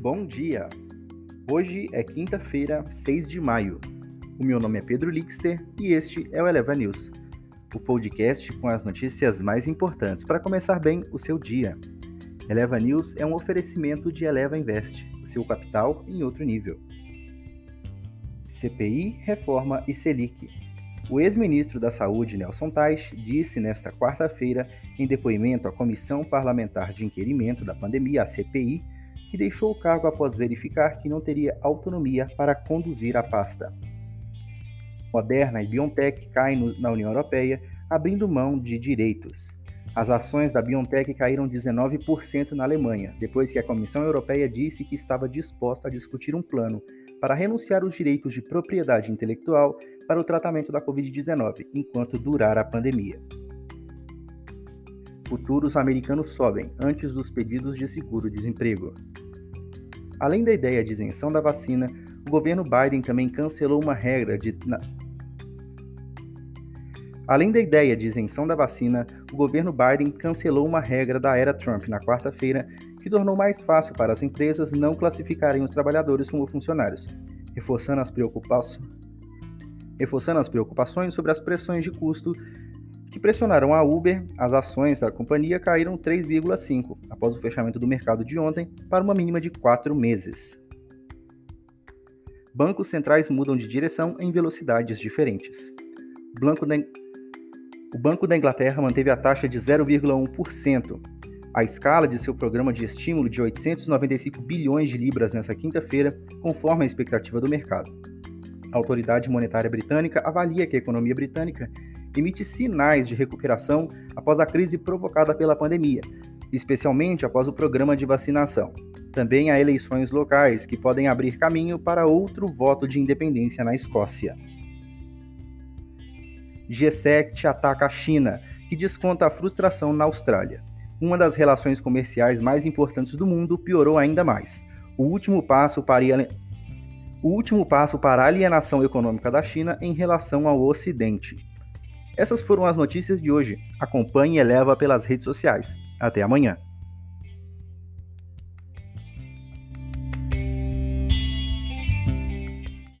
Bom dia! Hoje é quinta-feira, 6 de maio. O meu nome é Pedro Lixter e este é o Eleva News, o podcast com as notícias mais importantes para começar bem o seu dia. Eleva News é um oferecimento de Eleva Invest, o seu capital em outro nível. CPI, Reforma e Selic. O ex-ministro da Saúde, Nelson Tais, disse nesta quarta-feira, em depoimento à Comissão Parlamentar de Inquirimento da Pandemia, a CPI, que deixou o cargo após verificar que não teria autonomia para conduzir a pasta. Moderna e BioNTech caem na União Europeia, abrindo mão de direitos. As ações da BioNTech caíram 19% na Alemanha, depois que a Comissão Europeia disse que estava disposta a discutir um plano para renunciar os direitos de propriedade intelectual para o tratamento da Covid-19 enquanto durar a pandemia futuros americanos sobem antes dos pedidos de seguro-desemprego. Além da ideia de isenção da vacina, o governo Biden também cancelou uma regra de. Na... Além da ideia de isenção da vacina, o governo Biden cancelou uma regra da era Trump na quarta-feira que tornou mais fácil para as empresas não classificarem os trabalhadores como funcionários, reforçando as, preocupações, reforçando as preocupações sobre as pressões de custo que pressionaram a Uber, as ações da companhia caíram 3,5% após o fechamento do mercado de ontem para uma mínima de 4 meses. Bancos centrais mudam de direção em velocidades diferentes. O Banco da Inglaterra manteve a taxa de 0,1%. A escala de seu programa de estímulo de 895 bilhões de libras nesta quinta-feira, conforme a expectativa do mercado. A autoridade monetária britânica avalia que a economia britânica emite sinais de recuperação após a crise provocada pela pandemia, especialmente após o programa de vacinação. Também há eleições locais que podem abrir caminho para outro voto de independência na Escócia. G7 ataca a China, que desconta a frustração na Austrália. Uma das relações comerciais mais importantes do mundo piorou ainda mais. O último passo para o último passo para a alienação econômica da China em relação ao Ocidente. Essas foram as notícias de hoje. Acompanhe e eleva pelas redes sociais. Até amanhã.